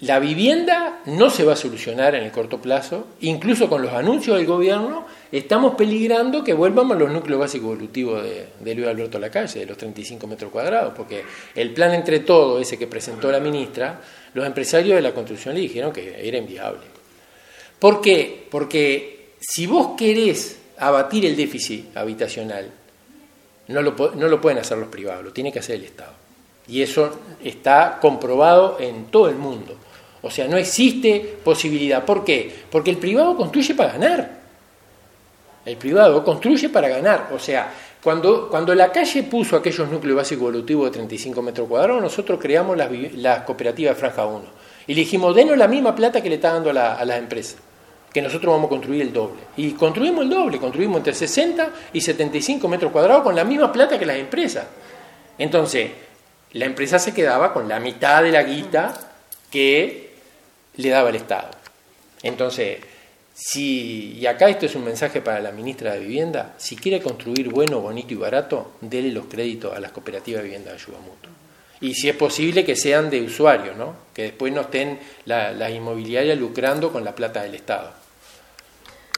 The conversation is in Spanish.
la vivienda no se va a solucionar en el corto plazo, incluso con los anuncios del gobierno, estamos peligrando que vuelvan a los núcleos básicos evolutivos de, de Luis Alberto Lacalle, de los 35 metros cuadrados, porque el plan entre todo, ese que presentó la ministra, los empresarios de la construcción le dijeron que era inviable. ¿Por qué? Porque si vos querés abatir el déficit habitacional, no lo, no lo pueden hacer los privados, lo tiene que hacer el Estado. Y eso está comprobado en todo el mundo. O sea, no existe posibilidad. ¿Por qué? Porque el privado construye para ganar. El privado construye para ganar. O sea, cuando, cuando la calle puso aquellos núcleos básicos evolutivos de 35 metros cuadrados, nosotros creamos las, cooperativas de Franja 1. Y le dijimos, denos la misma plata que le está dando a, la, a las empresas, que nosotros vamos a construir el doble. Y construimos el doble, construimos entre 60 y 75 metros cuadrados con la misma plata que las empresas. Entonces, la empresa se quedaba con la mitad de la guita que le daba el Estado. Entonces, si, y acá esto es un mensaje para la ministra de Vivienda, si quiere construir bueno, bonito y barato, dele los créditos a las cooperativas de vivienda de ayuda mutua. Y si es posible que sean de usuarios, ¿no? que después no estén las inmobiliarias lucrando con la plata del Estado.